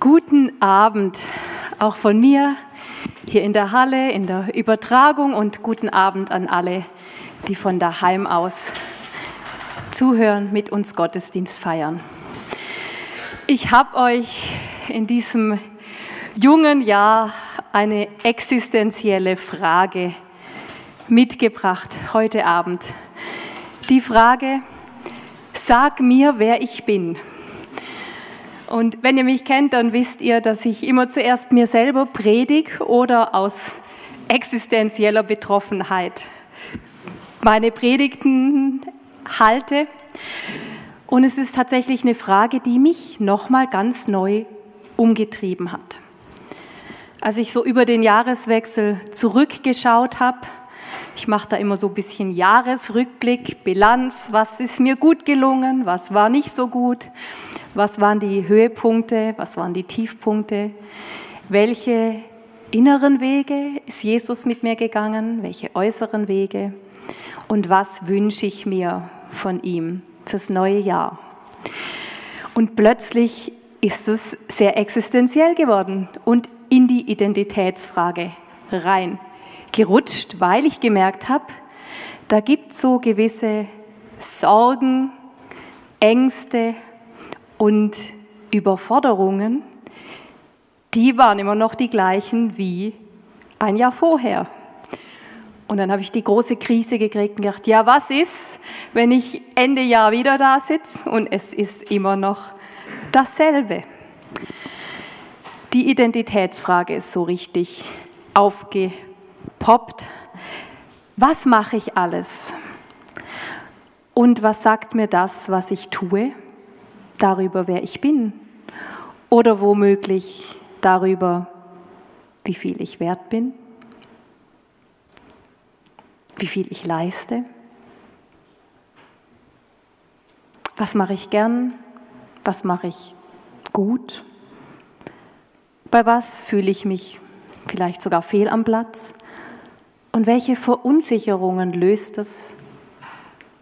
Guten Abend auch von mir hier in der Halle, in der Übertragung und guten Abend an alle, die von daheim aus zuhören, mit uns Gottesdienst feiern. Ich habe euch in diesem jungen Jahr eine existenzielle Frage mitgebracht heute Abend. Die Frage, sag mir, wer ich bin. Und wenn ihr mich kennt, dann wisst ihr, dass ich immer zuerst mir selber predige oder aus existenzieller Betroffenheit meine Predigten halte. Und es ist tatsächlich eine Frage, die mich nochmal ganz neu umgetrieben hat. Als ich so über den Jahreswechsel zurückgeschaut habe, ich mache da immer so ein bisschen Jahresrückblick, Bilanz, was ist mir gut gelungen, was war nicht so gut. Was waren die Höhepunkte? Was waren die Tiefpunkte? Welche inneren Wege ist Jesus mit mir gegangen? Welche äußeren Wege? Und was wünsche ich mir von ihm fürs neue Jahr? Und plötzlich ist es sehr existenziell geworden und in die Identitätsfrage rein gerutscht, weil ich gemerkt habe, da gibt es so gewisse Sorgen, Ängste, und Überforderungen, die waren immer noch die gleichen wie ein Jahr vorher. Und dann habe ich die große Krise gekriegt und gedacht, ja, was ist, wenn ich Ende Jahr wieder da sitze und es ist immer noch dasselbe. Die Identitätsfrage ist so richtig aufgepoppt. Was mache ich alles? Und was sagt mir das, was ich tue? Darüber, wer ich bin oder womöglich darüber, wie viel ich wert bin, wie viel ich leiste. Was mache ich gern? Was mache ich gut? Bei was fühle ich mich vielleicht sogar fehl am Platz? Und welche Verunsicherungen löst es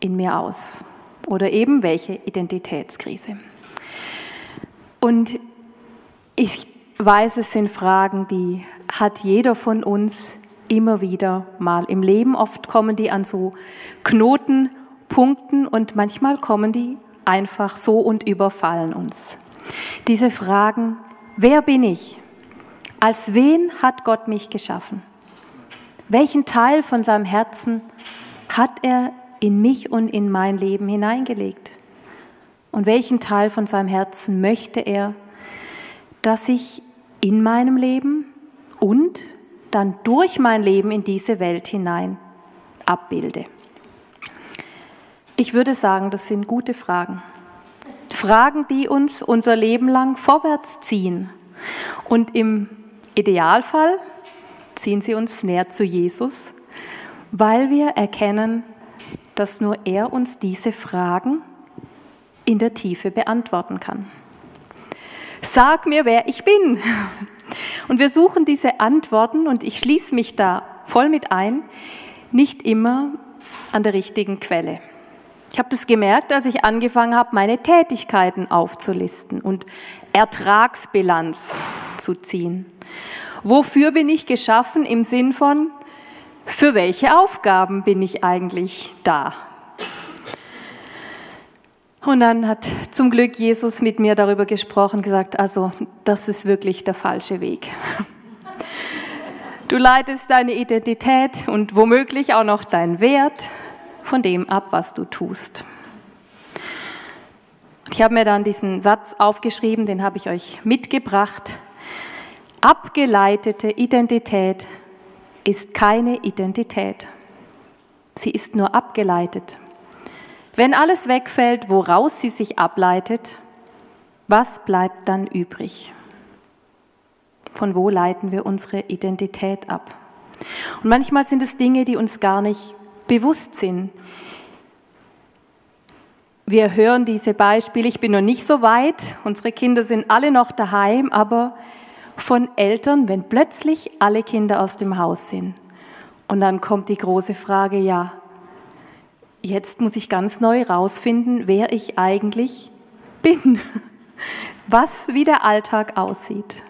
in mir aus? oder eben welche Identitätskrise. Und ich weiß, es sind Fragen, die hat jeder von uns immer wieder mal im Leben. Oft kommen die an so Knotenpunkten und manchmal kommen die einfach so und überfallen uns. Diese Fragen, wer bin ich? Als wen hat Gott mich geschaffen? Welchen Teil von seinem Herzen hat er in mich und in mein Leben hineingelegt? Und welchen Teil von seinem Herzen möchte er, dass ich in meinem Leben und dann durch mein Leben in diese Welt hinein abbilde? Ich würde sagen, das sind gute Fragen. Fragen, die uns unser Leben lang vorwärts ziehen. Und im Idealfall ziehen sie uns näher zu Jesus, weil wir erkennen, dass nur er uns diese Fragen in der Tiefe beantworten kann. Sag mir, wer ich bin. Und wir suchen diese Antworten, und ich schließe mich da voll mit ein, nicht immer an der richtigen Quelle. Ich habe das gemerkt, als ich angefangen habe, meine Tätigkeiten aufzulisten und Ertragsbilanz zu ziehen. Wofür bin ich geschaffen im Sinn von, für welche Aufgaben bin ich eigentlich da? Und dann hat zum Glück Jesus mit mir darüber gesprochen, gesagt, also das ist wirklich der falsche Weg. Du leitest deine Identität und womöglich auch noch deinen Wert von dem ab, was du tust. Ich habe mir dann diesen Satz aufgeschrieben, den habe ich euch mitgebracht. Abgeleitete Identität ist keine Identität. Sie ist nur abgeleitet. Wenn alles wegfällt, woraus sie sich ableitet, was bleibt dann übrig? Von wo leiten wir unsere Identität ab? Und manchmal sind es Dinge, die uns gar nicht bewusst sind. Wir hören diese Beispiele, ich bin noch nicht so weit, unsere Kinder sind alle noch daheim, aber von Eltern, wenn plötzlich alle Kinder aus dem Haus sind. Und dann kommt die große Frage, ja, jetzt muss ich ganz neu rausfinden, wer ich eigentlich bin. was wie der Alltag aussieht.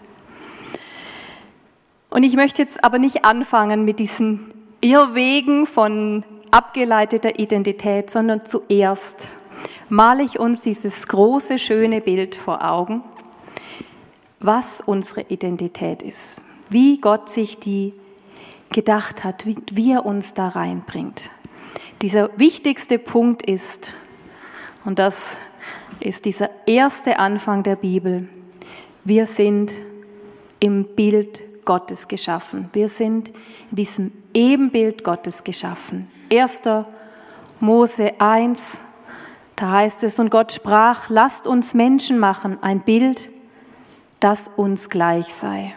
Und ich möchte jetzt aber nicht anfangen mit diesen Irrwegen von abgeleiteter Identität, sondern zuerst male ich uns dieses große, schöne Bild vor Augen, was unsere Identität ist, wie Gott sich die gedacht hat, wie, wie er uns da reinbringt. Dieser wichtigste Punkt ist, und das ist dieser erste Anfang der Bibel, wir sind im Bild Gottes geschaffen. Wir sind in diesem Ebenbild Gottes geschaffen. 1. Mose 1, da heißt es, und Gott sprach, lasst uns Menschen machen, ein Bild, das uns gleich sei.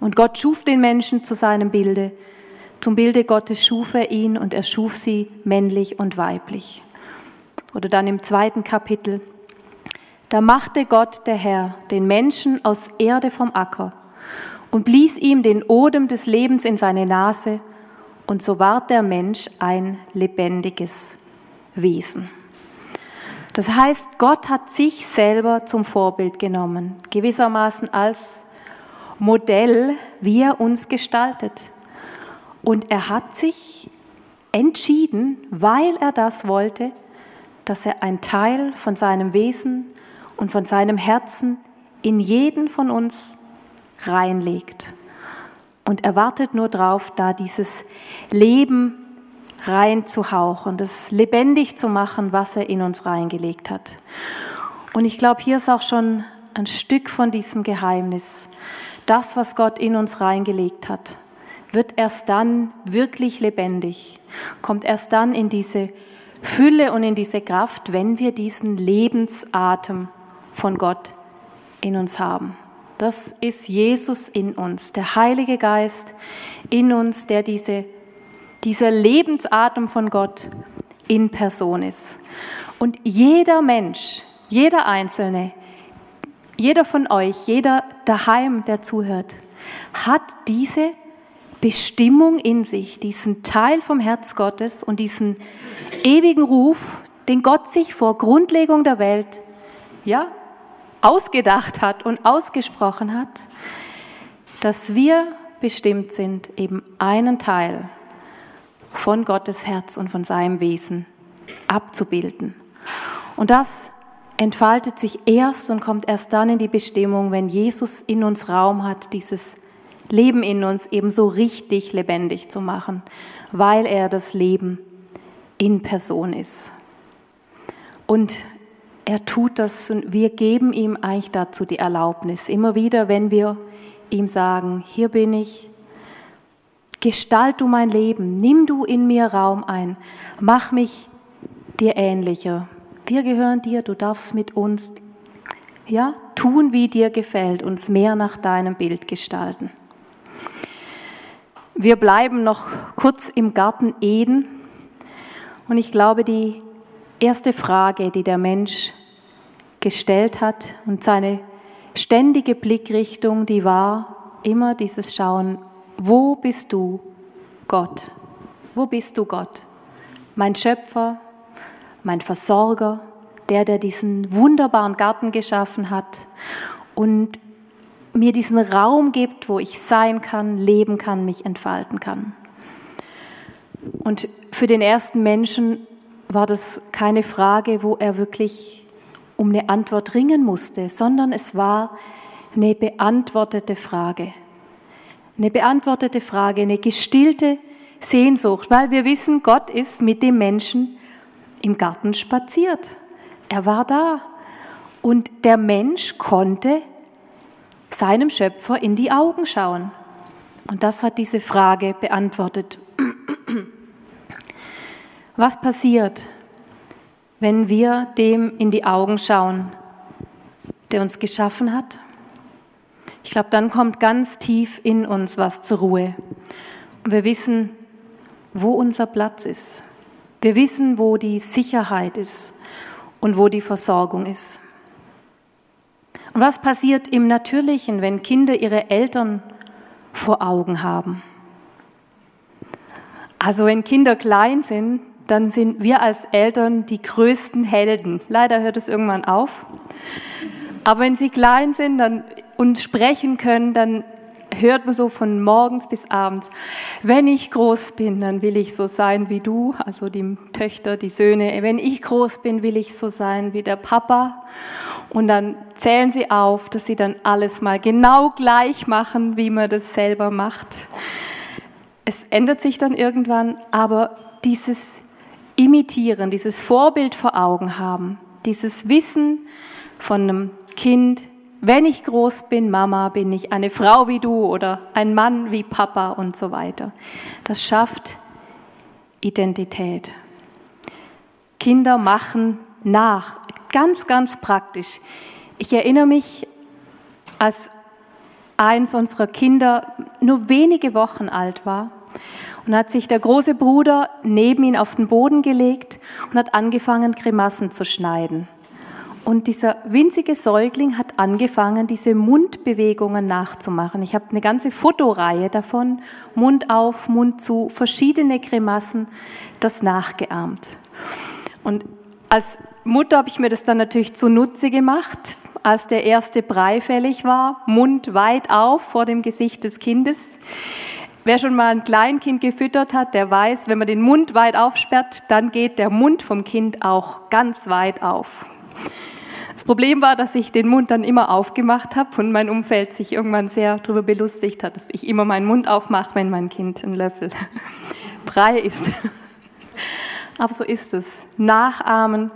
Und Gott schuf den Menschen zu seinem Bilde. Zum Bilde Gottes schuf er ihn und er schuf sie männlich und weiblich. Oder dann im zweiten Kapitel. Da machte Gott, der Herr, den Menschen aus Erde vom Acker und blies ihm den Odem des Lebens in seine Nase, und so ward der Mensch ein lebendiges Wesen. Das heißt, Gott hat sich selber zum Vorbild genommen, gewissermaßen als Modell, wie er uns gestaltet. Und er hat sich entschieden, weil er das wollte, dass er ein Teil von seinem Wesen und von seinem Herzen in jeden von uns reinlegt. Und er wartet nur drauf, da dieses Leben reinzuhauchen, das lebendig zu machen, was er in uns reingelegt hat. Und ich glaube, hier ist auch schon ein Stück von diesem Geheimnis. Das, was Gott in uns reingelegt hat, wird erst dann wirklich lebendig, kommt erst dann in diese Fülle und in diese Kraft, wenn wir diesen Lebensatem von Gott in uns haben. Das ist Jesus in uns, der Heilige Geist in uns, der diese, dieser Lebensatem von Gott in Person ist. Und jeder Mensch, jeder Einzelne, jeder von euch, jeder daheim, der zuhört, hat diese Bestimmung in sich, diesen Teil vom Herz Gottes und diesen ewigen Ruf, den Gott sich vor Grundlegung der Welt ja, ausgedacht hat und ausgesprochen hat, dass wir bestimmt sind, eben einen Teil von Gottes Herz und von seinem Wesen abzubilden. Und das entfaltet sich erst und kommt erst dann in die Bestimmung, wenn Jesus in uns Raum hat, dieses Leben in uns eben so richtig lebendig zu machen, weil er das Leben in Person ist. Und er tut das und wir geben ihm eigentlich dazu die Erlaubnis. Immer wieder, wenn wir ihm sagen, hier bin ich, gestalt du mein Leben, nimm du in mir Raum ein, mach mich dir ähnlicher. Wir gehören dir, du darfst mit uns ja, tun, wie dir gefällt, uns mehr nach deinem Bild gestalten. Wir bleiben noch kurz im Garten Eden und ich glaube, die erste Frage, die der Mensch gestellt hat und seine ständige Blickrichtung, die war immer dieses Schauen, wo bist du, Gott? Wo bist du, Gott? Mein Schöpfer, mein Versorger, der, der diesen wunderbaren Garten geschaffen hat und mir diesen Raum gibt, wo ich sein kann, leben kann, mich entfalten kann. Und für den ersten Menschen war das keine Frage, wo er wirklich um eine Antwort ringen musste, sondern es war eine beantwortete Frage. Eine beantwortete Frage, eine gestillte Sehnsucht, weil wir wissen, Gott ist mit dem Menschen im Garten spaziert. Er war da. Und der Mensch konnte seinem Schöpfer in die Augen schauen. Und das hat diese Frage beantwortet. Was passiert, wenn wir dem in die Augen schauen, der uns geschaffen hat? Ich glaube, dann kommt ganz tief in uns was zur Ruhe. Und wir wissen, wo unser Platz ist. Wir wissen, wo die Sicherheit ist und wo die Versorgung ist. Was passiert im Natürlichen, wenn Kinder ihre Eltern vor Augen haben? Also wenn Kinder klein sind, dann sind wir als Eltern die größten Helden. Leider hört es irgendwann auf. Aber wenn sie klein sind dann, und sprechen können, dann hört man so von morgens bis abends, wenn ich groß bin, dann will ich so sein wie du, also die Töchter, die Söhne, wenn ich groß bin, will ich so sein wie der Papa. Und dann zählen sie auf, dass sie dann alles mal genau gleich machen, wie man das selber macht. Es ändert sich dann irgendwann, aber dieses Imitieren, dieses Vorbild vor Augen haben, dieses Wissen von einem Kind, wenn ich groß bin, Mama, bin ich eine Frau wie du oder ein Mann wie Papa und so weiter. Das schafft Identität. Kinder machen nach, ganz, ganz praktisch. Ich erinnere mich, als eins unserer Kinder nur wenige Wochen alt war und hat sich der große Bruder neben ihn auf den Boden gelegt und hat angefangen, Grimassen zu schneiden. Und dieser winzige Säugling hat angefangen, diese Mundbewegungen nachzumachen. Ich habe eine ganze Fotoreihe davon, Mund auf, Mund zu, verschiedene Grimassen, das nachgeahmt. Und als Mutter habe ich mir das dann natürlich zunutze gemacht, als der erste Brei fällig war, Mund weit auf vor dem Gesicht des Kindes. Wer schon mal ein Kleinkind gefüttert hat, der weiß, wenn man den Mund weit aufsperrt, dann geht der Mund vom Kind auch ganz weit auf. Das Problem war, dass ich den Mund dann immer aufgemacht habe und mein Umfeld sich irgendwann sehr darüber belustigt hat, dass ich immer meinen Mund aufmache, wenn mein Kind einen Löffel Brei isst. Aber so ist es. Nachahmen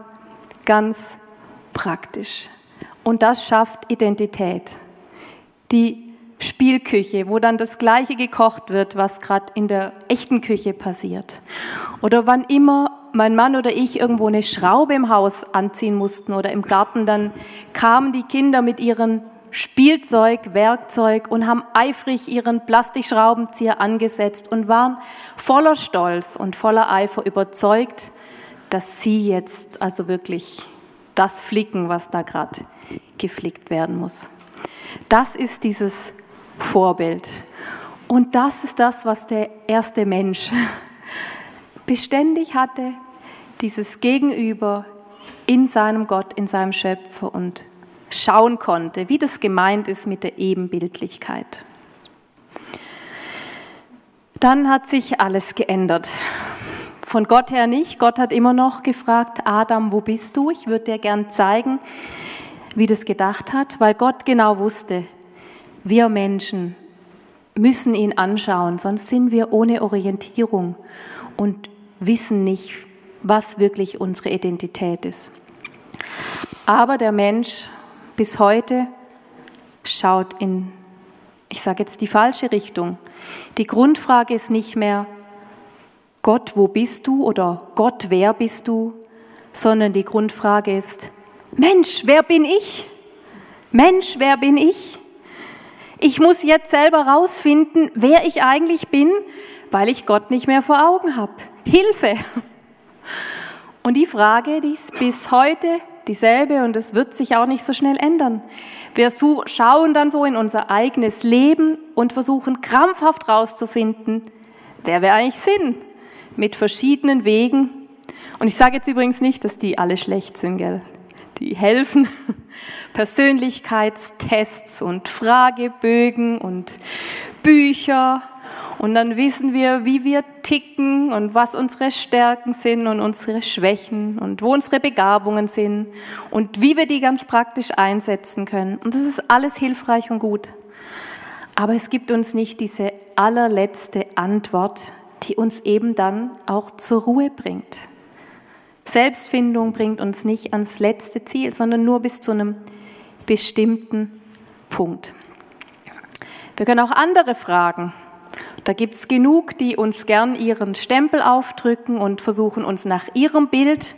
ganz praktisch. Und das schafft Identität. Die Spielküche, wo dann das Gleiche gekocht wird, was gerade in der echten Küche passiert. Oder wann immer mein Mann oder ich irgendwo eine Schraube im Haus anziehen mussten oder im Garten, dann kamen die Kinder mit ihren Spielzeug, Werkzeug und haben eifrig ihren Plastikschraubenzieher angesetzt und waren voller Stolz und voller Eifer überzeugt, dass sie jetzt also wirklich das flicken, was da gerade geflickt werden muss. Das ist dieses Vorbild. Und das ist das, was der erste Mensch beständig hatte, dieses Gegenüber in seinem Gott, in seinem Schöpfer und schauen konnte, wie das gemeint ist mit der Ebenbildlichkeit. Dann hat sich alles geändert. Von Gott her nicht. Gott hat immer noch gefragt, Adam, wo bist du? Ich würde dir gern zeigen, wie das gedacht hat, weil Gott genau wusste, wir Menschen müssen ihn anschauen, sonst sind wir ohne Orientierung und wissen nicht, was wirklich unsere Identität ist. Aber der Mensch bis heute schaut in, ich sage jetzt die falsche Richtung. Die Grundfrage ist nicht mehr, Gott, wo bist du oder Gott, wer bist du, sondern die Grundfrage ist, Mensch, wer bin ich? Mensch, wer bin ich? Ich muss jetzt selber rausfinden, wer ich eigentlich bin, weil ich Gott nicht mehr vor Augen habe. Hilfe! Und die Frage, die ist bis heute dieselbe und es wird sich auch nicht so schnell ändern. Wir schauen dann so in unser eigenes Leben und versuchen krampfhaft rauszufinden, wer wir eigentlich sind, mit verschiedenen Wegen. Und ich sage jetzt übrigens nicht, dass die alle schlecht sind, gell? Die helfen. Persönlichkeitstests und Fragebögen und Bücher und dann wissen wir, wie wir ticken und was unsere Stärken sind und unsere Schwächen und wo unsere Begabungen sind und wie wir die ganz praktisch einsetzen können. Und das ist alles hilfreich und gut. Aber es gibt uns nicht diese allerletzte Antwort, die uns eben dann auch zur Ruhe bringt. Selbstfindung bringt uns nicht ans letzte Ziel, sondern nur bis zu einem bestimmten Punkt. Wir können auch andere fragen. Da gibt es genug, die uns gern ihren Stempel aufdrücken und versuchen, uns nach ihrem Bild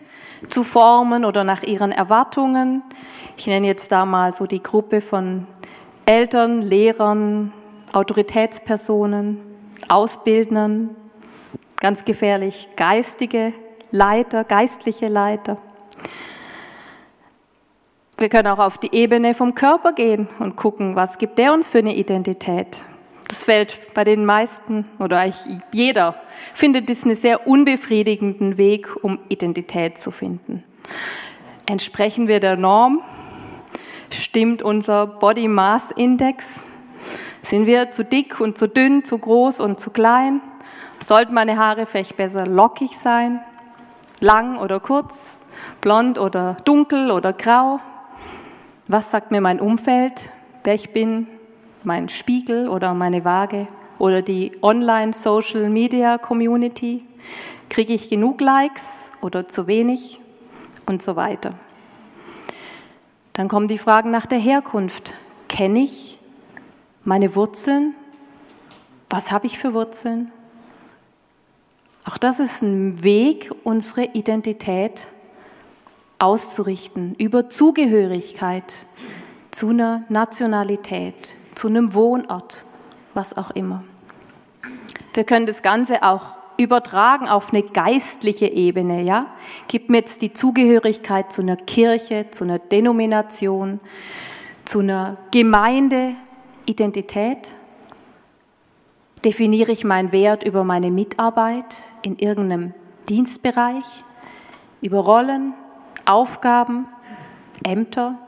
zu formen oder nach ihren Erwartungen. Ich nenne jetzt da mal so die Gruppe von Eltern, Lehrern, Autoritätspersonen, Ausbildnern, ganz gefährlich, geistige Leiter, geistliche Leiter. Wir können auch auf die Ebene vom Körper gehen und gucken, was gibt der uns für eine Identität. Das fällt bei den meisten oder eigentlich jeder findet es einen sehr unbefriedigenden Weg, um Identität zu finden. Entsprechen wir der Norm? Stimmt unser Body Mass Index? Sind wir zu dick und zu dünn, zu groß und zu klein? Sollten meine Haare vielleicht besser lockig sein? Lang oder kurz? Blond oder dunkel oder grau? Was sagt mir mein Umfeld, wer ich bin? Mein Spiegel oder meine Waage? Oder die Online-Social-Media-Community? Kriege ich genug Likes oder zu wenig? Und so weiter. Dann kommen die Fragen nach der Herkunft. Kenne ich meine Wurzeln? Was habe ich für Wurzeln? Auch das ist ein Weg, unsere Identität auszurichten über Zugehörigkeit zu einer Nationalität, zu einem Wohnort, was auch immer. Wir können das Ganze auch übertragen auf eine geistliche Ebene, ja? Gibt mir jetzt die Zugehörigkeit zu einer Kirche, zu einer Denomination, zu einer Gemeinde, Identität? Definiere ich meinen Wert über meine Mitarbeit in irgendeinem Dienstbereich, über Rollen, Aufgaben, Ämter,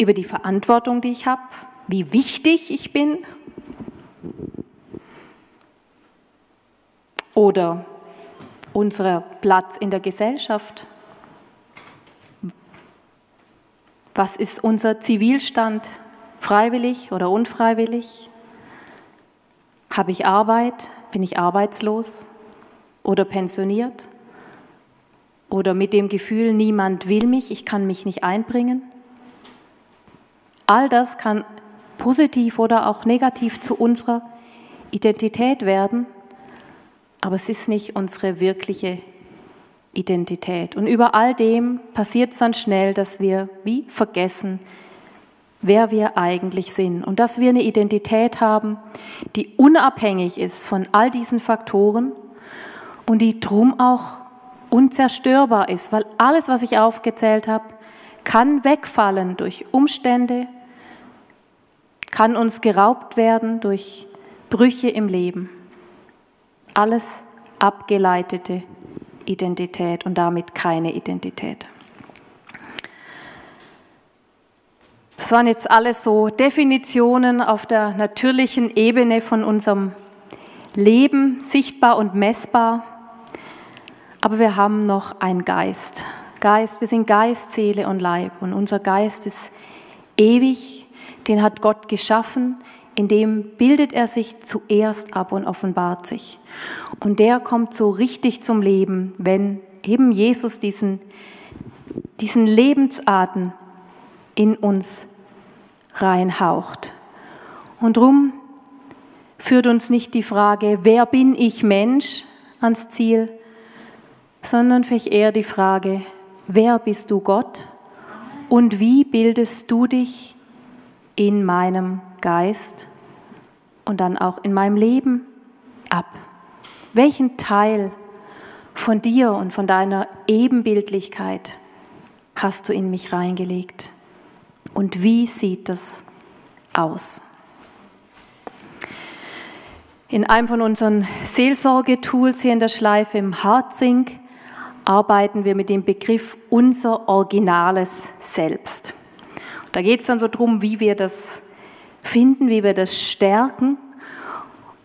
über die Verantwortung, die ich habe, wie wichtig ich bin oder unser Platz in der Gesellschaft? Was ist unser Zivilstand? Freiwillig oder unfreiwillig? Habe ich Arbeit? Bin ich arbeitslos oder pensioniert? Oder mit dem Gefühl, niemand will mich, ich kann mich nicht einbringen? All das kann positiv oder auch negativ zu unserer Identität werden aber es ist nicht unsere wirkliche Identität. Und über all dem passiert es dann schnell, dass wir wie vergessen, wer wir eigentlich sind und dass wir eine Identität haben, die unabhängig ist von all diesen Faktoren und die drum auch unzerstörbar ist, weil alles, was ich aufgezählt habe, kann wegfallen durch Umstände, kann uns geraubt werden durch Brüche im Leben alles abgeleitete Identität und damit keine Identität. Das waren jetzt alles so Definitionen auf der natürlichen Ebene von unserem Leben, sichtbar und messbar. Aber wir haben noch einen Geist. Geist, wir sind Geist, Seele und Leib. Und unser Geist ist ewig, den hat Gott geschaffen, in dem bildet er sich zuerst ab und offenbart sich. Und der kommt so richtig zum Leben, wenn eben Jesus diesen, diesen Lebensatem in uns reinhaucht. Und drum führt uns nicht die Frage, wer bin ich Mensch ans Ziel, sondern vielleicht eher die Frage, wer bist du Gott und wie bildest du dich in meinem Geist und dann auch in meinem Leben ab? Welchen Teil von dir und von deiner Ebenbildlichkeit hast du in mich reingelegt? Und wie sieht das aus? In einem von unseren Seelsorgetools hier in der Schleife im Hartzink arbeiten wir mit dem Begriff unser originales Selbst. Da geht es dann so darum, wie wir das finden, wie wir das stärken.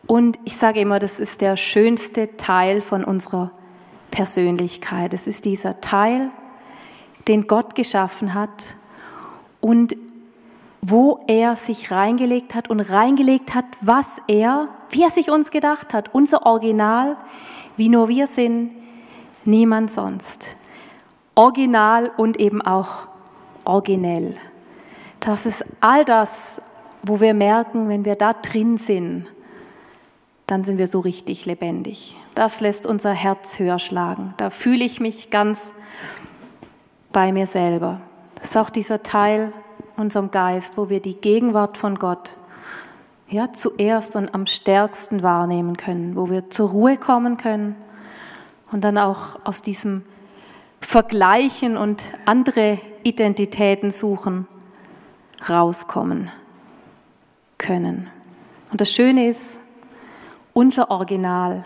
Und ich sage immer, das ist der schönste Teil von unserer Persönlichkeit. Es ist dieser Teil, den Gott geschaffen hat und wo er sich reingelegt hat und reingelegt hat, was er, wie er sich uns gedacht hat, unser Original, wie nur wir sind, niemand sonst. Original und eben auch originell. Das ist all das, wo wir merken, wenn wir da drin sind, dann sind wir so richtig lebendig. Das lässt unser Herz höher schlagen. Da fühle ich mich ganz bei mir selber. Das ist auch dieser Teil unserem Geist, wo wir die Gegenwart von Gott ja, zuerst und am stärksten wahrnehmen können, wo wir zur Ruhe kommen können und dann auch aus diesem Vergleichen und andere Identitäten suchen rauskommen können. Und das Schöne ist, unser Original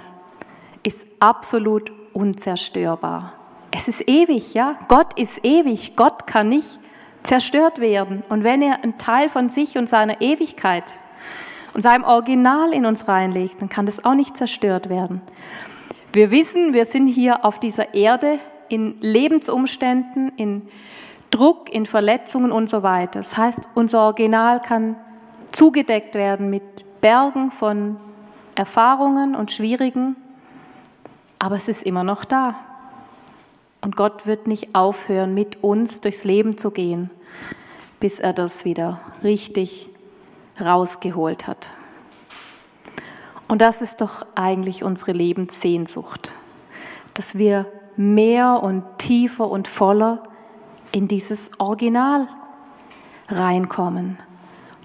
ist absolut unzerstörbar. Es ist ewig, ja? Gott ist ewig. Gott kann nicht zerstört werden. Und wenn er einen Teil von sich und seiner Ewigkeit und seinem Original in uns reinlegt, dann kann das auch nicht zerstört werden. Wir wissen, wir sind hier auf dieser Erde in Lebensumständen, in Druck, in Verletzungen und so weiter. Das heißt, unser Original kann zugedeckt werden mit Bergen von Erfahrungen und Schwierigen, aber es ist immer noch da. Und Gott wird nicht aufhören, mit uns durchs Leben zu gehen, bis er das wieder richtig rausgeholt hat. Und das ist doch eigentlich unsere Lebenssehnsucht, dass wir mehr und tiefer und voller in dieses Original reinkommen.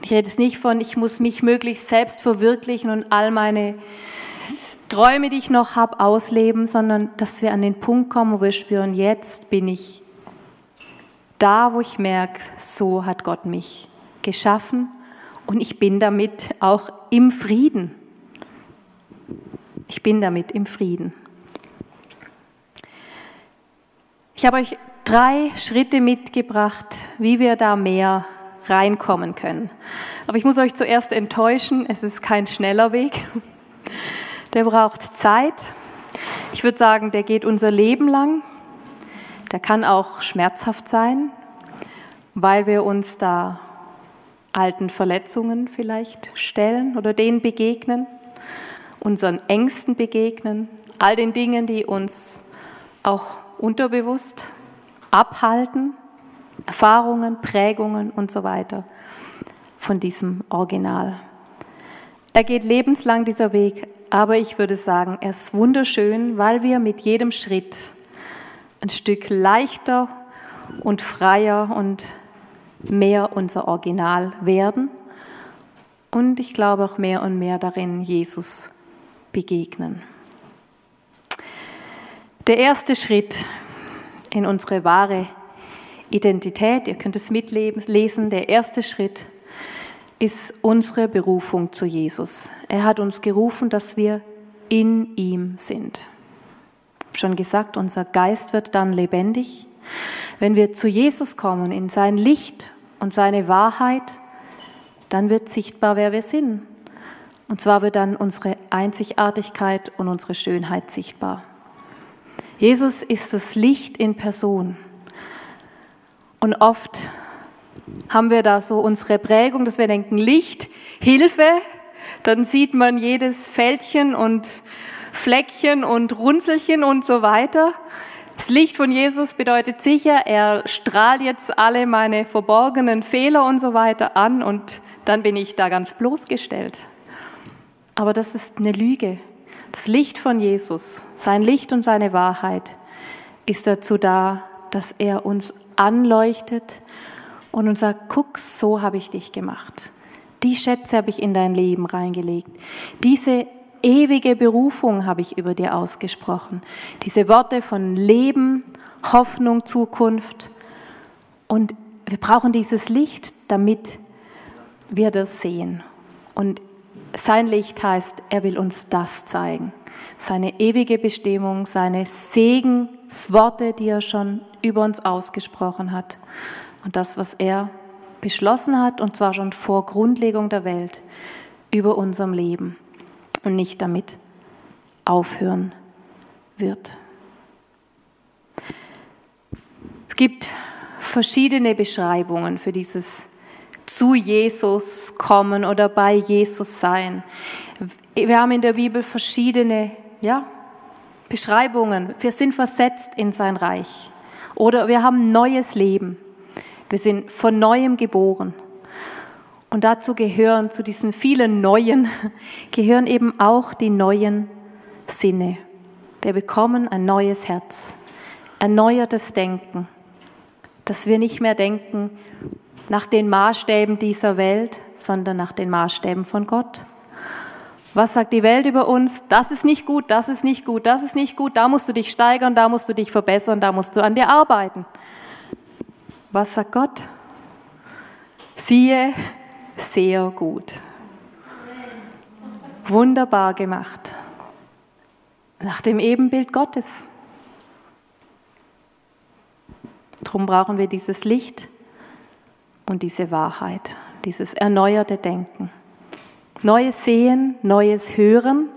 Ich rede jetzt nicht von, ich muss mich möglichst selbst verwirklichen und all meine Träume, die ich noch habe, ausleben, sondern dass wir an den Punkt kommen, wo wir spüren, jetzt bin ich da, wo ich merke, so hat Gott mich geschaffen und ich bin damit auch im Frieden. Ich bin damit im Frieden. Ich habe euch drei Schritte mitgebracht, wie wir da mehr reinkommen können. Aber ich muss euch zuerst enttäuschen, es ist kein schneller Weg. Der braucht Zeit. Ich würde sagen, der geht unser Leben lang. Der kann auch schmerzhaft sein, weil wir uns da alten Verletzungen vielleicht stellen oder denen begegnen, unseren Ängsten begegnen, all den Dingen, die uns auch unterbewusst abhalten, Erfahrungen, Prägungen und so weiter von diesem Original. Er geht lebenslang dieser Weg, aber ich würde sagen, er ist wunderschön, weil wir mit jedem Schritt ein Stück leichter und freier und mehr unser Original werden und ich glaube auch mehr und mehr darin Jesus begegnen. Der erste Schritt in unsere wahre Identität, ihr könnt es mitlesen, der erste Schritt ist unsere Berufung zu Jesus. Er hat uns gerufen, dass wir in ihm sind. Schon gesagt, unser Geist wird dann lebendig. Wenn wir zu Jesus kommen, in sein Licht und seine Wahrheit, dann wird sichtbar, wer wir sind. Und zwar wird dann unsere Einzigartigkeit und unsere Schönheit sichtbar. Jesus ist das Licht in Person. Und oft haben wir da so unsere Prägung, dass wir denken, Licht, Hilfe, dann sieht man jedes Fältchen und Fleckchen und Runzelchen und so weiter. Das Licht von Jesus bedeutet sicher, er strahlt jetzt alle meine verborgenen Fehler und so weiter an und dann bin ich da ganz bloßgestellt. Aber das ist eine Lüge. Das Licht von Jesus, sein Licht und seine Wahrheit ist dazu da, dass er uns anleuchtet und uns sagt, guck, so habe ich dich gemacht. Die Schätze habe ich in dein Leben reingelegt. Diese ewige Berufung habe ich über dir ausgesprochen. Diese Worte von Leben, Hoffnung, Zukunft. Und wir brauchen dieses Licht, damit wir das sehen. Und sein Licht heißt, er will uns das zeigen. Seine ewige Bestimmung, seine Segensworte, die er schon über uns ausgesprochen hat. Und das, was er beschlossen hat, und zwar schon vor Grundlegung der Welt, über unserem Leben und nicht damit aufhören wird. Es gibt verschiedene Beschreibungen für dieses zu Jesus kommen oder bei Jesus sein. Wir haben in der Bibel verschiedene ja, Beschreibungen. Wir sind versetzt in sein Reich oder wir haben neues Leben. Wir sind von neuem geboren. Und dazu gehören, zu diesen vielen neuen, gehören eben auch die neuen Sinne. Wir bekommen ein neues Herz, erneuertes Denken, dass wir nicht mehr denken nach den Maßstäben dieser Welt, sondern nach den Maßstäben von Gott. Was sagt die Welt über uns? Das ist nicht gut, das ist nicht gut, das ist nicht gut, da musst du dich steigern, da musst du dich verbessern, da musst du an dir arbeiten. Was sagt Gott? Siehe, sehr gut. Wunderbar gemacht. Nach dem Ebenbild Gottes. Darum brauchen wir dieses Licht, und diese Wahrheit, dieses erneuerte Denken. Neues Sehen, neues Hören.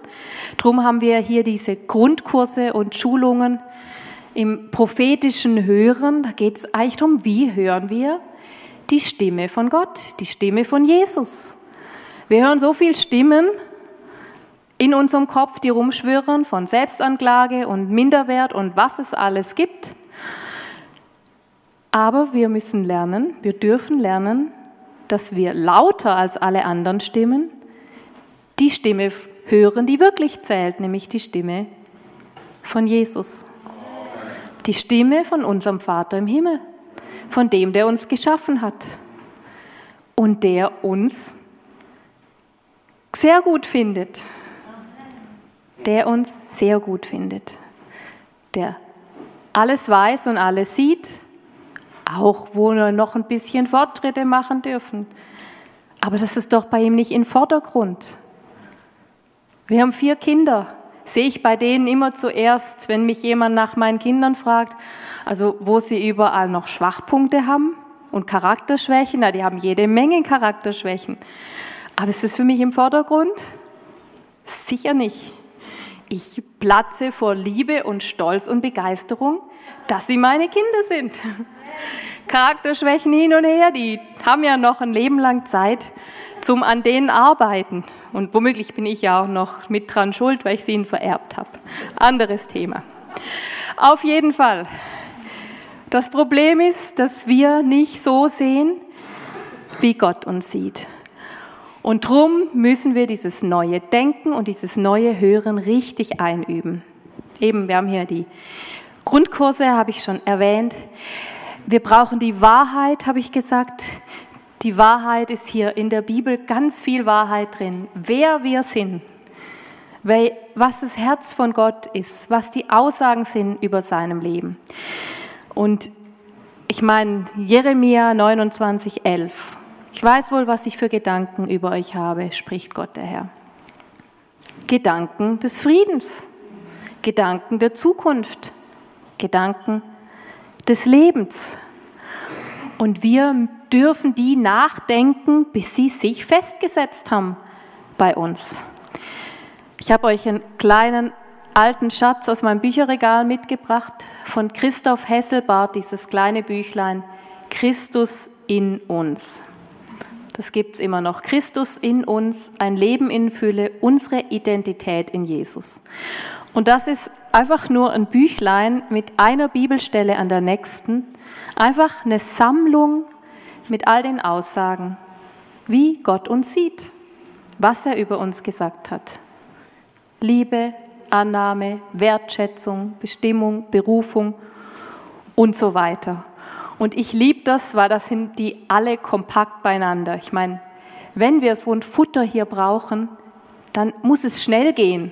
Drum haben wir hier diese Grundkurse und Schulungen im prophetischen Hören. Da geht es eigentlich darum, wie hören wir die Stimme von Gott, die Stimme von Jesus. Wir hören so viele Stimmen in unserem Kopf, die rumschwirren von Selbstanklage und Minderwert und was es alles gibt. Aber wir müssen lernen, wir dürfen lernen, dass wir lauter als alle anderen Stimmen die Stimme hören, die wirklich zählt, nämlich die Stimme von Jesus. Die Stimme von unserem Vater im Himmel, von dem, der uns geschaffen hat und der uns sehr gut findet. Der uns sehr gut findet. Der alles weiß und alles sieht, auch wo wir noch ein bisschen Fortschritte machen dürfen. Aber das ist doch bei ihm nicht im Vordergrund. Wir haben vier Kinder. Sehe ich bei denen immer zuerst, wenn mich jemand nach meinen Kindern fragt, also wo sie überall noch Schwachpunkte haben und Charakterschwächen. Na, die haben jede Menge Charakterschwächen. Aber ist das für mich im Vordergrund? Sicher nicht. Ich platze vor Liebe und Stolz und Begeisterung, dass sie meine Kinder sind. Charakterschwächen hin und her, die haben ja noch ein Leben lang Zeit zum an denen arbeiten. Und womöglich bin ich ja auch noch mit dran schuld, weil ich sie ihnen vererbt habe. Anderes Thema. Auf jeden Fall. Das Problem ist, dass wir nicht so sehen, wie Gott uns sieht. Und darum müssen wir dieses neue Denken und dieses neue Hören richtig einüben. Eben, wir haben hier die Grundkurse, habe ich schon erwähnt. Wir brauchen die Wahrheit, habe ich gesagt. Die Wahrheit ist hier in der Bibel ganz viel Wahrheit drin. Wer wir sind, was das Herz von Gott ist, was die Aussagen sind über seinem Leben. Und ich meine, Jeremia 29, 11. Ich weiß wohl, was ich für Gedanken über euch habe, spricht Gott der Herr. Gedanken des Friedens, Gedanken der Zukunft, Gedanken des Lebens. Und wir dürfen die nachdenken, bis sie sich festgesetzt haben bei uns. Ich habe euch einen kleinen alten Schatz aus meinem Bücherregal mitgebracht von Christoph Hesselbart, dieses kleine Büchlein Christus in uns. Das gibt es immer noch. Christus in uns, ein Leben in Fülle, unsere Identität in Jesus. Und das ist einfach nur ein Büchlein mit einer Bibelstelle an der nächsten, einfach eine Sammlung mit all den Aussagen, wie Gott uns sieht, was er über uns gesagt hat. Liebe, Annahme, Wertschätzung, Bestimmung, Berufung und so weiter. Und ich liebe das, weil das sind die alle kompakt beieinander. Ich meine, wenn wir so ein Futter hier brauchen, dann muss es schnell gehen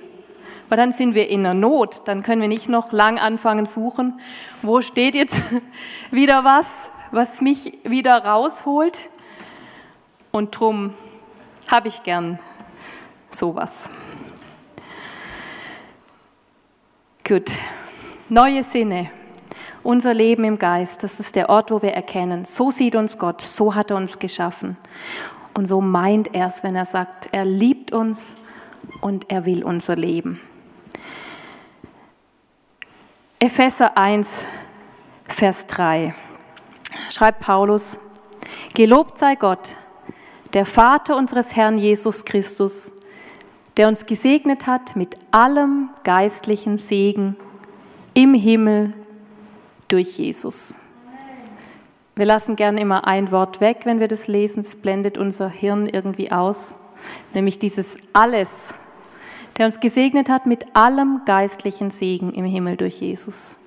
weil dann sind wir in der Not. Dann können wir nicht noch lang anfangen suchen, wo steht jetzt wieder was, was mich wieder rausholt. Und drum habe ich gern sowas. Gut, neue Sinne. Unser Leben im Geist, das ist der Ort, wo wir erkennen, so sieht uns Gott, so hat er uns geschaffen. Und so meint er es, wenn er sagt, er liebt uns und er will unser Leben. Epheser 1, Vers 3 schreibt Paulus, Gelobt sei Gott, der Vater unseres Herrn Jesus Christus, der uns gesegnet hat mit allem geistlichen Segen im Himmel durch Jesus. Wir lassen gern immer ein Wort weg, wenn wir das lesen, es blendet unser Hirn irgendwie aus, nämlich dieses alles der uns gesegnet hat mit allem geistlichen Segen im Himmel durch Jesus.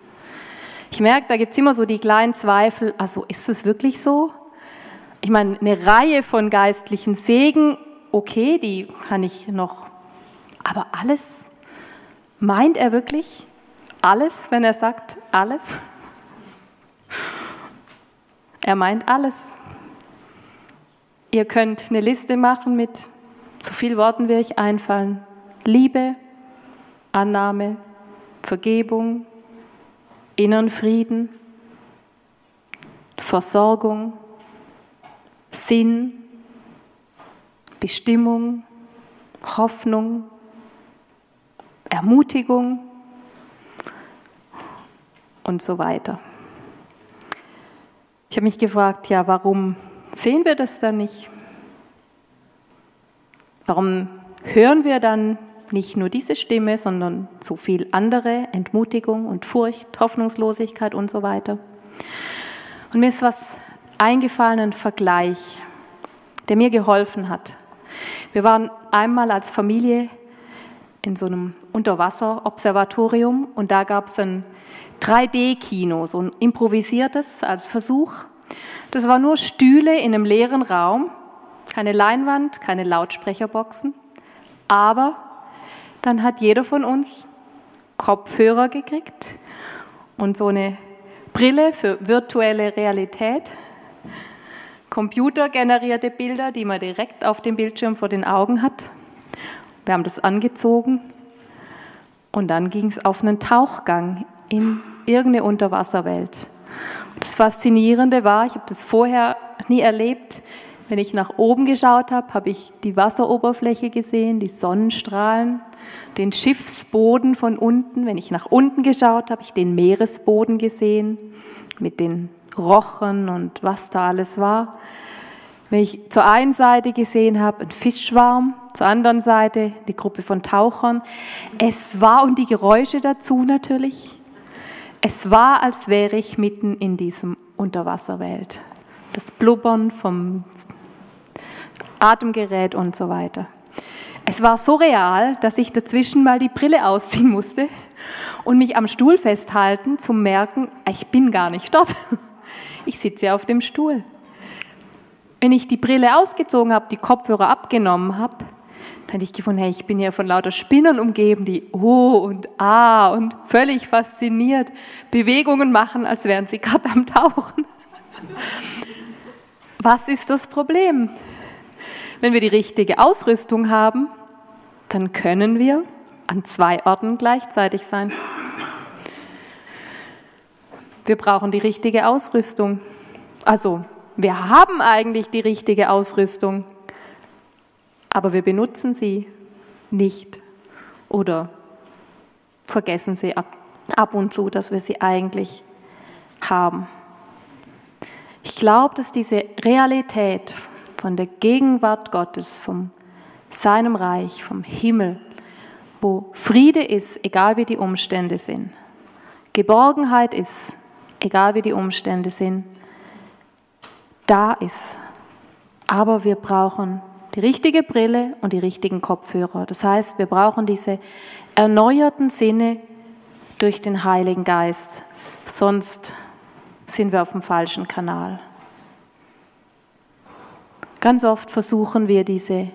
Ich merke, da gibt es immer so die kleinen Zweifel, also ist es wirklich so? Ich meine, eine Reihe von geistlichen Segen, okay, die kann ich noch, aber alles? Meint er wirklich alles, wenn er sagt alles? Er meint alles. Ihr könnt eine Liste machen mit so viel Worten, wie euch einfallen. Liebe, Annahme, Vergebung, inneren Frieden, Versorgung, Sinn, Bestimmung, Hoffnung, Ermutigung und so weiter. Ich habe mich gefragt, ja, warum sehen wir das dann nicht? Warum hören wir dann nicht nur diese Stimme, sondern so viel andere, Entmutigung und Furcht, Hoffnungslosigkeit und so weiter? Und mir ist was eingefallen, ein Vergleich, der mir geholfen hat. Wir waren einmal als Familie in so einem Unterwasserobservatorium und da gab es ein 3D-Kino, so ein improvisiertes als Versuch. Das war nur Stühle in einem leeren Raum, keine Leinwand, keine Lautsprecherboxen, aber dann hat jeder von uns Kopfhörer gekriegt und so eine Brille für virtuelle Realität, computergenerierte Bilder, die man direkt auf dem Bildschirm vor den Augen hat. Wir haben das angezogen und dann ging es auf einen Tauchgang in irgendeine Unterwasserwelt. Das Faszinierende war, ich habe das vorher nie erlebt, wenn ich nach oben geschaut habe, habe ich die Wasseroberfläche gesehen, die Sonnenstrahlen, den Schiffsboden von unten. Wenn ich nach unten geschaut habe, ich den Meeresboden gesehen mit den Rochen und was da alles war. Wenn ich zur einen Seite gesehen habe, einen Fischschwarm, zur anderen Seite die Gruppe von Tauchern. Es war und die Geräusche dazu natürlich. Es war, als wäre ich mitten in diesem Unterwasserwelt. Das Blubbern vom Atemgerät und so weiter. Es war so real, dass ich dazwischen mal die Brille ausziehen musste und mich am Stuhl festhalten, zum merken, ich bin gar nicht dort. Ich sitze auf dem Stuhl. Wenn ich die Brille ausgezogen habe, die Kopfhörer abgenommen habe, dann hätte ich gefunden, hey, ich bin ja von lauter Spinnern umgeben, die O und A und völlig fasziniert Bewegungen machen, als wären sie gerade am Tauchen. Was ist das Problem? Wenn wir die richtige Ausrüstung haben, dann können wir an zwei Orten gleichzeitig sein. Wir brauchen die richtige Ausrüstung. Also, wir haben eigentlich die richtige Ausrüstung, aber wir benutzen sie nicht oder vergessen sie ab, ab und zu, dass wir sie eigentlich haben. Ich glaube, dass diese Realität von der Gegenwart Gottes, vom seinem Reich, vom Himmel, wo Friede ist, egal wie die Umstände sind, Geborgenheit ist, egal wie die Umstände sind, da ist. Aber wir brauchen die richtige Brille und die richtigen Kopfhörer. Das heißt, wir brauchen diese erneuerten Sinne durch den Heiligen Geist. Sonst sind wir auf dem falschen Kanal. Ganz oft versuchen wir diese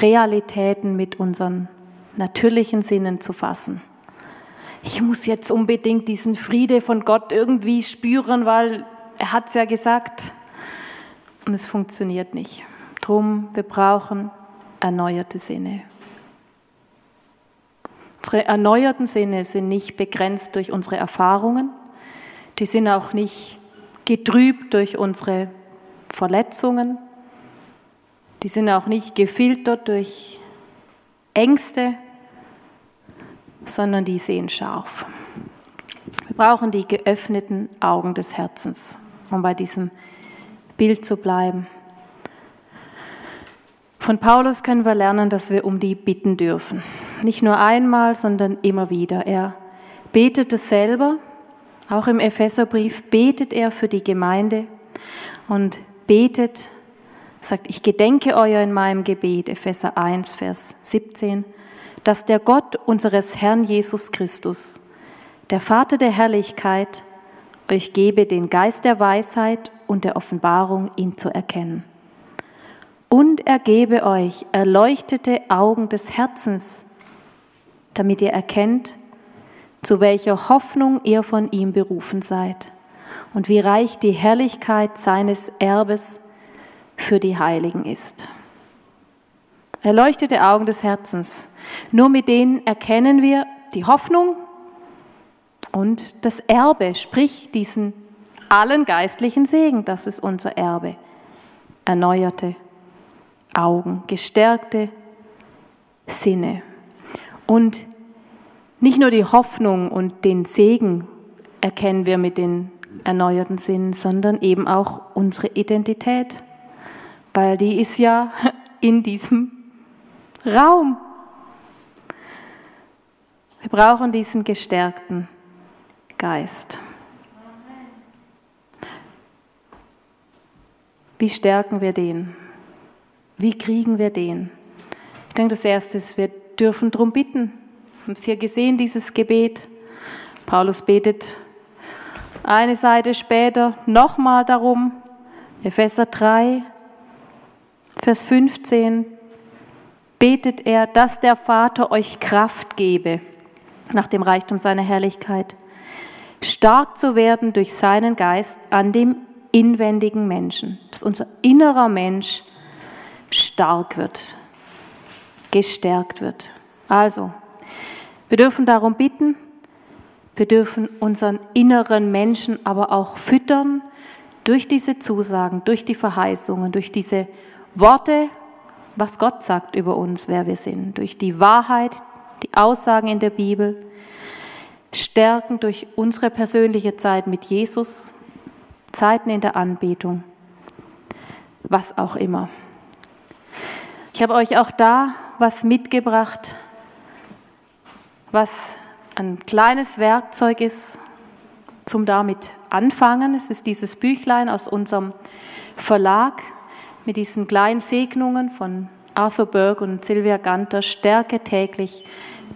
Realitäten mit unseren natürlichen Sinnen zu fassen. Ich muss jetzt unbedingt diesen Friede von Gott irgendwie spüren, weil er hat es ja gesagt. Und es funktioniert nicht. Drum, wir brauchen erneuerte Sinne. Unsere erneuerten Sinne sind nicht begrenzt durch unsere Erfahrungen. Die sind auch nicht getrübt durch unsere Verletzungen, die sind auch nicht gefiltert durch Ängste, sondern die sehen scharf. Wir brauchen die geöffneten Augen des Herzens, um bei diesem Bild zu bleiben. Von Paulus können wir lernen, dass wir um die bitten dürfen. Nicht nur einmal, sondern immer wieder. Er betet es selber, auch im Epheserbrief betet er für die Gemeinde und betet sagt, ich gedenke euer in meinem Gebet, Epheser 1, Vers 17, dass der Gott unseres Herrn Jesus Christus, der Vater der Herrlichkeit, euch gebe den Geist der Weisheit und der Offenbarung, ihn zu erkennen. Und er gebe euch erleuchtete Augen des Herzens, damit ihr erkennt, zu welcher Hoffnung ihr von ihm berufen seid und wie reich die Herrlichkeit seines Erbes für die Heiligen ist. Erleuchtete Augen des Herzens. Nur mit denen erkennen wir die Hoffnung und das Erbe, sprich diesen allen geistlichen Segen, das ist unser Erbe. erneuerte Augen, gestärkte Sinne. Und nicht nur die Hoffnung und den Segen erkennen wir mit den erneuerten Sinnen, sondern eben auch unsere Identität, weil die ist ja in diesem Raum. Wir brauchen diesen gestärkten Geist. Wie stärken wir den? Wie kriegen wir den? Ich denke, das Erste ist, wir dürfen darum bitten. Wir haben es hier gesehen, dieses Gebet. Paulus betet eine Seite später nochmal darum. Epheser 3, Vers 15 betet er, dass der Vater euch Kraft gebe, nach dem Reichtum seiner Herrlichkeit, stark zu werden durch seinen Geist an dem inwendigen Menschen, dass unser innerer Mensch stark wird, gestärkt wird. Also, wir dürfen darum bitten, wir dürfen unseren inneren Menschen aber auch füttern durch diese Zusagen, durch die Verheißungen, durch diese Worte, was Gott sagt über uns, wer wir sind, durch die Wahrheit, die Aussagen in der Bibel, stärken durch unsere persönliche Zeit mit Jesus, Zeiten in der Anbetung, was auch immer. Ich habe euch auch da was mitgebracht, was ein kleines Werkzeug ist zum damit anfangen. Es ist dieses Büchlein aus unserem Verlag mit diesen kleinen Segnungen von Arthur Berg und Sylvia Ganter. Stärke täglich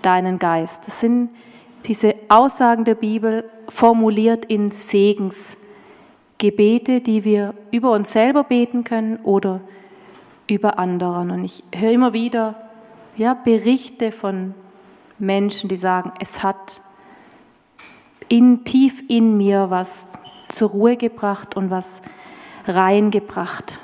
deinen Geist. Das sind diese Aussagen der Bibel formuliert in Segensgebete, die wir über uns selber beten können oder über anderen. Und ich höre immer wieder ja, Berichte von Menschen, die sagen, es hat in, tief in mir was zur Ruhe gebracht und was reingebracht.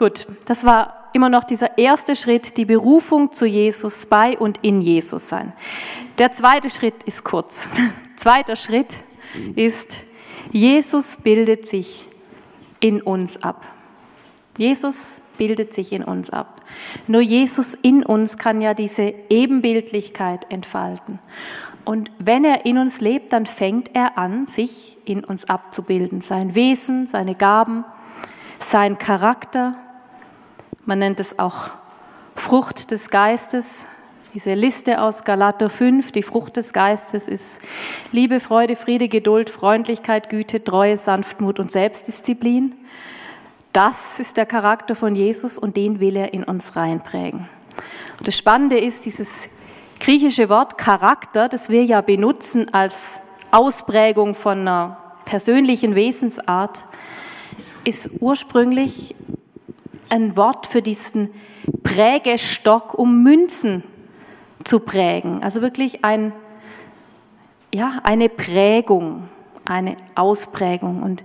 Gut, das war immer noch dieser erste Schritt, die Berufung zu Jesus, bei und in Jesus sein. Der zweite Schritt ist kurz. Zweiter Schritt ist Jesus bildet sich in uns ab. Jesus bildet sich in uns ab. Nur Jesus in uns kann ja diese Ebenbildlichkeit entfalten. Und wenn er in uns lebt, dann fängt er an, sich in uns abzubilden. Sein Wesen, seine Gaben, sein Charakter. Man nennt es auch Frucht des Geistes, diese Liste aus Galater 5, die Frucht des Geistes ist Liebe, Freude, Friede, Geduld, Freundlichkeit, Güte, Treue, Sanftmut und Selbstdisziplin. Das ist der Charakter von Jesus und den will er in uns reinprägen. Und das Spannende ist, dieses griechische Wort Charakter, das wir ja benutzen als Ausprägung von einer persönlichen Wesensart, ist ursprünglich ein Wort für diesen Prägestock, um Münzen zu prägen. Also wirklich ein, ja, eine Prägung, eine Ausprägung. Und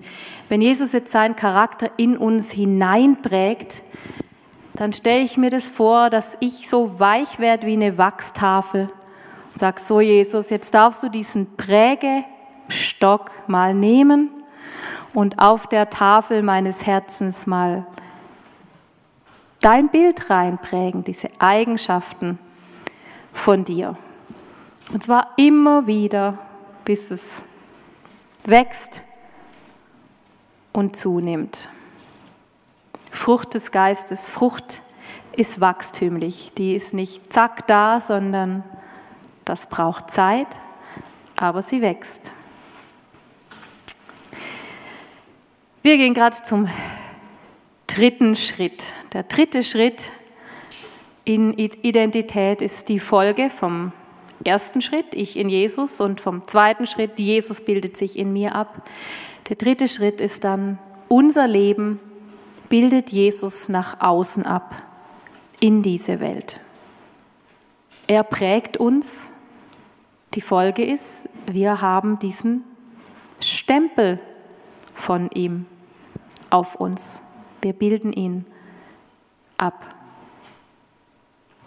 wenn Jesus jetzt seinen Charakter in uns hineinprägt, dann stelle ich mir das vor, dass ich so weich werde wie eine Wachstafel und sage, so Jesus, jetzt darfst du diesen Prägestock mal nehmen und auf der Tafel meines Herzens mal dein Bild reinprägen, diese Eigenschaften von dir. Und zwar immer wieder, bis es wächst und zunimmt. Frucht des Geistes, Frucht ist wachstümlich. Die ist nicht zack da, sondern das braucht Zeit, aber sie wächst. Wir gehen gerade zum dritten Schritt. Der dritte Schritt in Identität ist die Folge vom ersten Schritt, ich in Jesus, und vom zweiten Schritt, Jesus bildet sich in mir ab. Der dritte Schritt ist dann, unser Leben bildet Jesus nach außen ab, in diese Welt. Er prägt uns. Die Folge ist, wir haben diesen Stempel von ihm auf uns. Wir bilden ihn ab.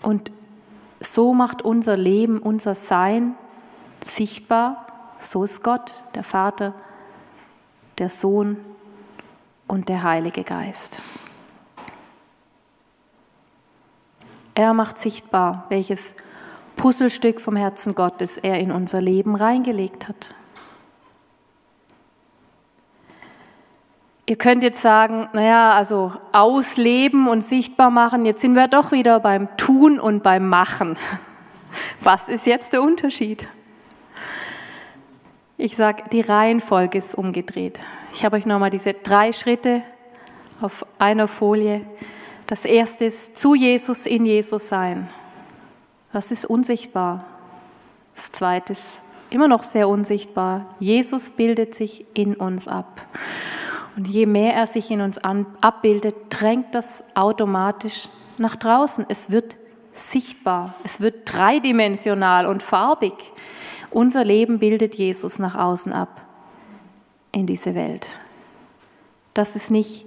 Und so macht unser Leben, unser Sein sichtbar. So ist Gott, der Vater, der Sohn und der Heilige Geist. Er macht sichtbar, welches Puzzlestück vom Herzen Gottes er in unser Leben reingelegt hat. Ihr könnt jetzt sagen, naja, also ausleben und sichtbar machen, jetzt sind wir doch wieder beim Tun und beim Machen. Was ist jetzt der Unterschied? Ich sage, die Reihenfolge ist umgedreht. Ich habe euch nochmal diese drei Schritte auf einer Folie. Das erste ist zu Jesus, in Jesus sein. Das ist unsichtbar. Das zweite ist immer noch sehr unsichtbar. Jesus bildet sich in uns ab. Und je mehr er sich in uns abbildet, drängt das automatisch nach draußen. Es wird sichtbar, es wird dreidimensional und farbig. Unser Leben bildet Jesus nach außen ab in diese Welt. Das ist nicht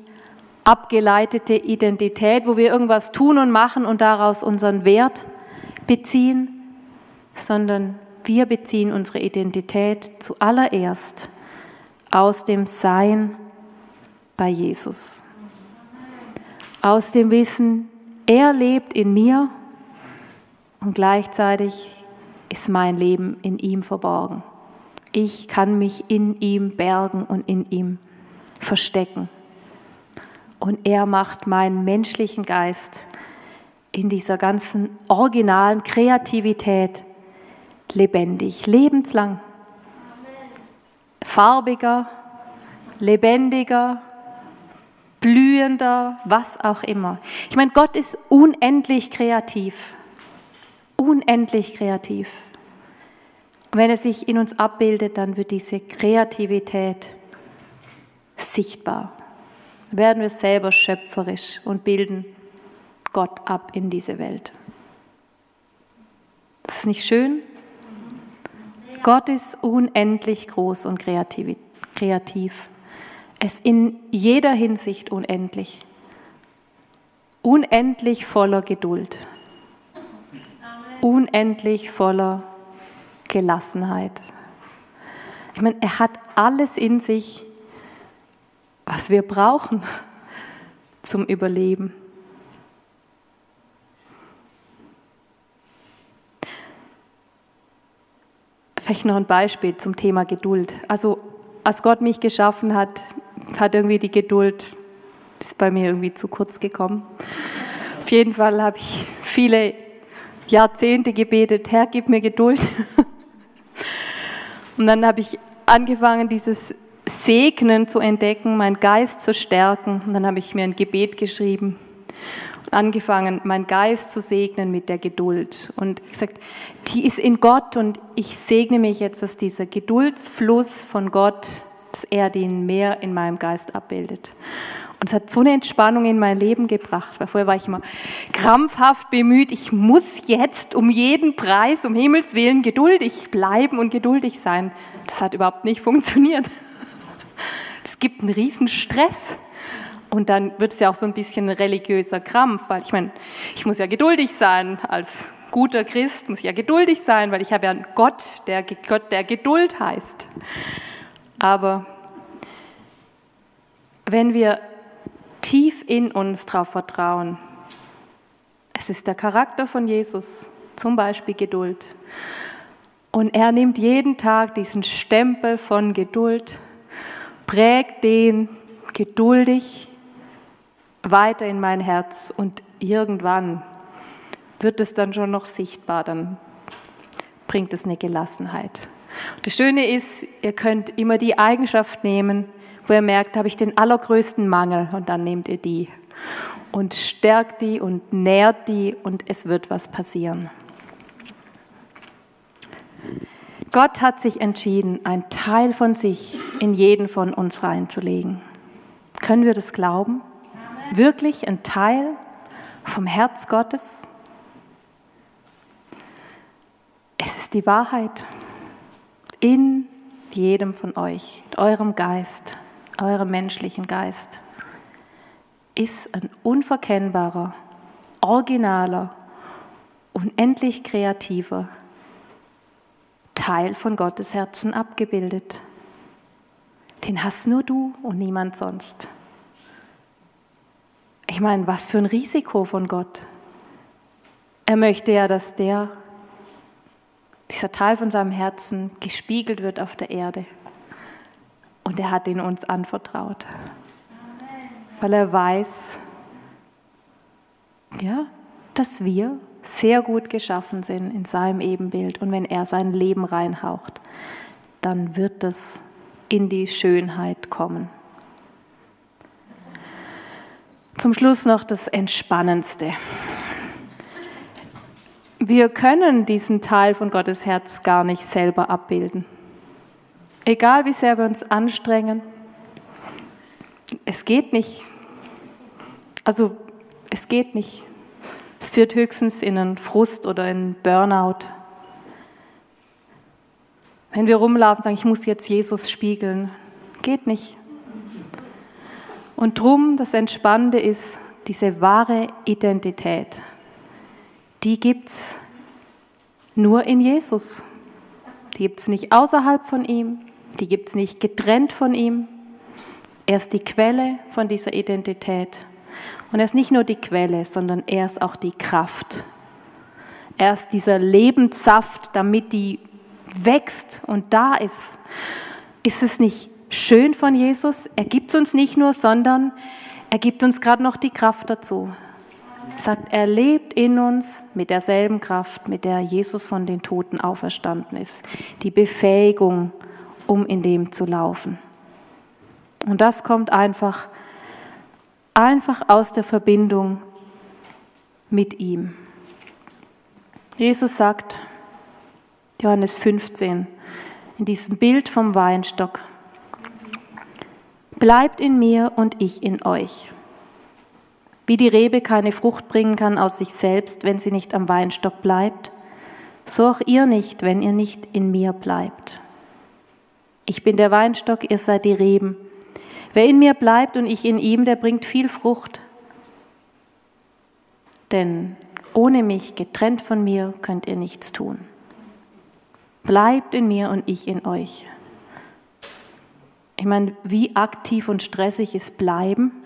abgeleitete Identität, wo wir irgendwas tun und machen und daraus unseren Wert beziehen, sondern wir beziehen unsere Identität zuallererst aus dem Sein bei Jesus. Aus dem Wissen, er lebt in mir und gleichzeitig ist mein Leben in ihm verborgen. Ich kann mich in ihm bergen und in ihm verstecken. Und er macht meinen menschlichen Geist in dieser ganzen originalen Kreativität lebendig, lebenslang. Farbiger, lebendiger, blühender, was auch immer. Ich meine, Gott ist unendlich kreativ. Unendlich kreativ. Und wenn er sich in uns abbildet, dann wird diese Kreativität sichtbar. Werden wir selber schöpferisch und bilden Gott ab in diese Welt. Das ist nicht schön? Gott ist unendlich groß und kreativ. Es in jeder Hinsicht unendlich. Unendlich voller Geduld. Unendlich voller Gelassenheit. Ich meine, er hat alles in sich, was wir brauchen zum Überleben. Vielleicht noch ein Beispiel zum Thema Geduld. Also als Gott mich geschaffen hat, hat irgendwie die Geduld, ist bei mir irgendwie zu kurz gekommen. Auf jeden Fall habe ich viele Jahrzehnte gebetet, Herr, gib mir Geduld. Und dann habe ich angefangen, dieses Segnen zu entdecken, meinen Geist zu stärken. Und dann habe ich mir ein Gebet geschrieben und angefangen, meinen Geist zu segnen mit der Geduld. Und gesagt, die ist in Gott und ich segne mich jetzt, dass dieser Geduldsfluss von Gott dass er den mehr in meinem Geist abbildet. Und es hat so eine Entspannung in mein Leben gebracht, weil vorher war ich immer krampfhaft bemüht, ich muss jetzt um jeden Preis, um Himmels Willen geduldig bleiben und geduldig sein. Das hat überhaupt nicht funktioniert. Es gibt einen riesen Stress. Und dann wird es ja auch so ein bisschen ein religiöser Krampf, weil ich meine, ich muss ja geduldig sein als guter Christ, muss ich ja geduldig sein, weil ich habe ja einen Gott, der Gott der Geduld heißt. Aber wenn wir tief in uns darauf vertrauen, es ist der Charakter von Jesus, zum Beispiel Geduld. Und er nimmt jeden Tag diesen Stempel von Geduld, prägt den geduldig weiter in mein Herz und irgendwann wird es dann schon noch sichtbar, dann bringt es eine Gelassenheit. Das Schöne ist, ihr könnt immer die Eigenschaft nehmen, wo ihr merkt, habe ich den allergrößten Mangel und dann nehmt ihr die und stärkt die und nährt die und es wird was passieren. Gott hat sich entschieden, einen Teil von sich in jeden von uns reinzulegen. Können wir das glauben? Amen. Wirklich ein Teil vom Herz Gottes? Es ist die Wahrheit in jedem von euch, eurem Geist, eurem menschlichen Geist, ist ein unverkennbarer, originaler, unendlich kreativer Teil von Gottes Herzen abgebildet. den hast nur du und niemand sonst. Ich meine, was für ein Risiko von Gott. Er möchte ja, dass der, dieser Teil von seinem Herzen gespiegelt wird auf der Erde. Und er hat ihn uns anvertraut. Weil er weiß, ja, dass wir sehr gut geschaffen sind in seinem Ebenbild. Und wenn er sein Leben reinhaucht, dann wird es in die Schönheit kommen. Zum Schluss noch das Entspannendste. Wir können diesen Teil von Gottes Herz gar nicht selber abbilden. Egal wie sehr wir uns anstrengen, es geht nicht. Also es geht nicht. Es führt höchstens in einen Frust oder in Burnout. Wenn wir rumlaufen und sagen, ich muss jetzt Jesus spiegeln, geht nicht. Und drum, das Entspannende ist, diese wahre Identität, die gibt es nur in Jesus. Die gibt es nicht außerhalb von ihm, die gibt es nicht getrennt von ihm. Er ist die Quelle von dieser Identität. Und er ist nicht nur die Quelle, sondern er ist auch die Kraft. Er ist dieser Lebenssaft, damit die wächst und da ist. Ist es nicht schön von Jesus? Er gibt es uns nicht nur, sondern er gibt uns gerade noch die Kraft dazu. Sagt, er lebt in uns mit derselben Kraft, mit der Jesus von den Toten auferstanden ist. Die Befähigung, um in dem zu laufen. Und das kommt einfach, einfach aus der Verbindung mit ihm. Jesus sagt, Johannes 15, in diesem Bild vom Weinstock. Bleibt in mir und ich in euch. Wie die Rebe keine Frucht bringen kann aus sich selbst, wenn sie nicht am Weinstock bleibt, so auch ihr nicht, wenn ihr nicht in mir bleibt. Ich bin der Weinstock, ihr seid die Reben. Wer in mir bleibt und ich in ihm, der bringt viel Frucht. Denn ohne mich, getrennt von mir, könnt ihr nichts tun. Bleibt in mir und ich in euch. Ich meine, wie aktiv und stressig ist Bleiben?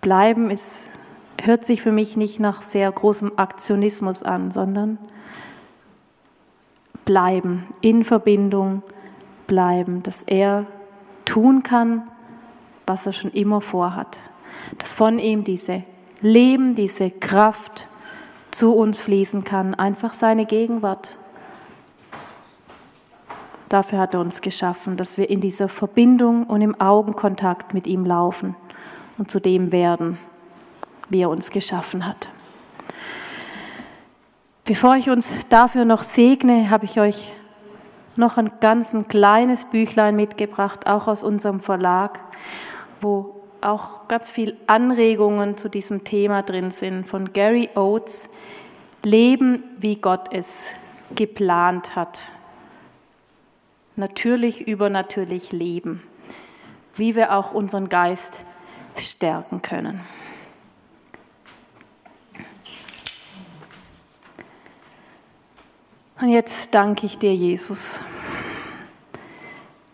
Bleiben ist, hört sich für mich nicht nach sehr großem Aktionismus an, sondern bleiben, in Verbindung bleiben, dass er tun kann, was er schon immer vorhat. Dass von ihm diese Leben, diese Kraft zu uns fließen kann, einfach seine Gegenwart. Dafür hat er uns geschaffen, dass wir in dieser Verbindung und im Augenkontakt mit ihm laufen und zu dem werden, wie er uns geschaffen hat. Bevor ich uns dafür noch segne, habe ich euch noch ein ganz ein kleines Büchlein mitgebracht, auch aus unserem Verlag, wo auch ganz viel Anregungen zu diesem Thema drin sind von Gary Oates. Leben, wie Gott es geplant hat natürlich übernatürlich leben, wie wir auch unseren Geist stärken können. Und jetzt danke ich dir, Jesus,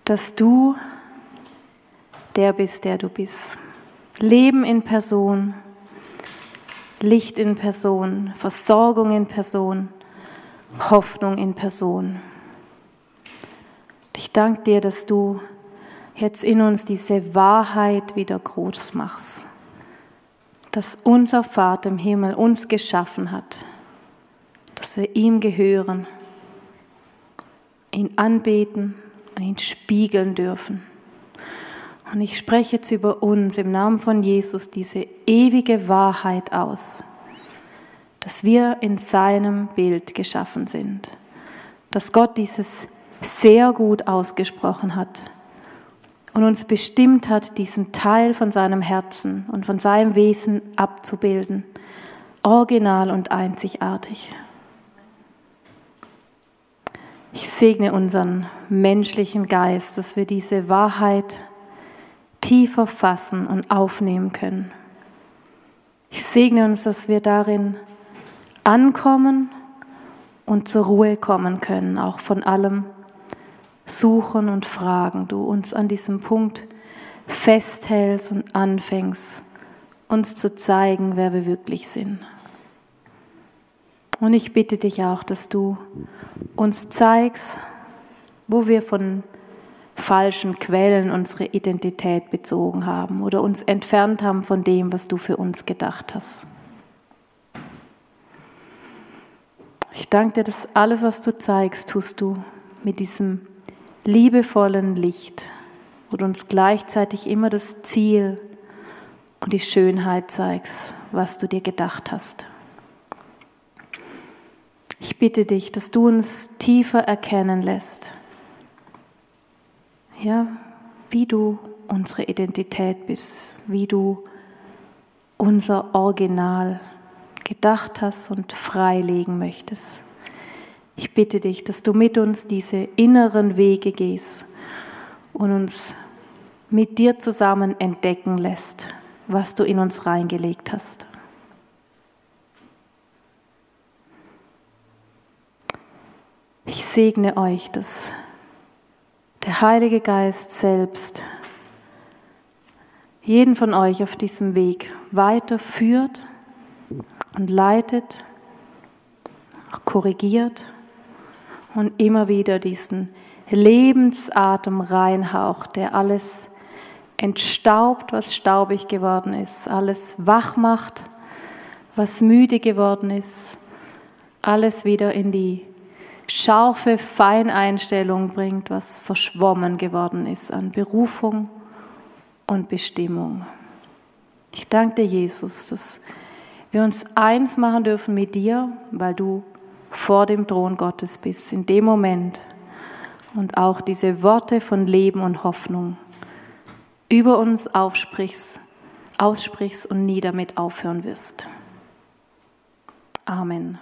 dass du der bist, der du bist. Leben in Person, Licht in Person, Versorgung in Person, Hoffnung in Person. Ich danke dir, dass du jetzt in uns diese Wahrheit wieder groß machst, dass unser Vater im Himmel uns geschaffen hat, dass wir ihm gehören, ihn anbeten und ihn spiegeln dürfen. Und ich spreche jetzt über uns im Namen von Jesus diese ewige Wahrheit aus, dass wir in seinem Bild geschaffen sind, dass Gott dieses sehr gut ausgesprochen hat und uns bestimmt hat, diesen Teil von seinem Herzen und von seinem Wesen abzubilden, original und einzigartig. Ich segne unseren menschlichen Geist, dass wir diese Wahrheit tiefer fassen und aufnehmen können. Ich segne uns, dass wir darin ankommen und zur Ruhe kommen können, auch von allem, suchen und fragen, du uns an diesem Punkt festhältst und anfängst, uns zu zeigen, wer wir wirklich sind. Und ich bitte dich auch, dass du uns zeigst, wo wir von falschen Quellen unsere Identität bezogen haben oder uns entfernt haben von dem, was du für uns gedacht hast. Ich danke dir, dass alles, was du zeigst, tust du mit diesem liebevollen Licht, wo du uns gleichzeitig immer das Ziel und die Schönheit zeigst, was du dir gedacht hast. Ich bitte dich, dass du uns tiefer erkennen lässt, ja, wie du unsere Identität bist, wie du unser Original gedacht hast und freilegen möchtest. Ich bitte dich, dass du mit uns diese inneren Wege gehst und uns mit dir zusammen entdecken lässt, was du in uns reingelegt hast. Ich segne euch, dass der Heilige Geist selbst jeden von euch auf diesem Weg weiterführt und leitet, korrigiert und immer wieder diesen Lebensatem reinhaucht, der alles entstaubt, was staubig geworden ist, alles wach macht, was müde geworden ist, alles wieder in die scharfe Feineinstellung bringt, was verschwommen geworden ist an Berufung und Bestimmung. Ich danke dir, Jesus, dass wir uns eins machen dürfen mit dir, weil du vor dem Thron Gottes bist, in dem Moment. Und auch diese Worte von Leben und Hoffnung über uns aufsprichst, aussprichst und nie damit aufhören wirst. Amen.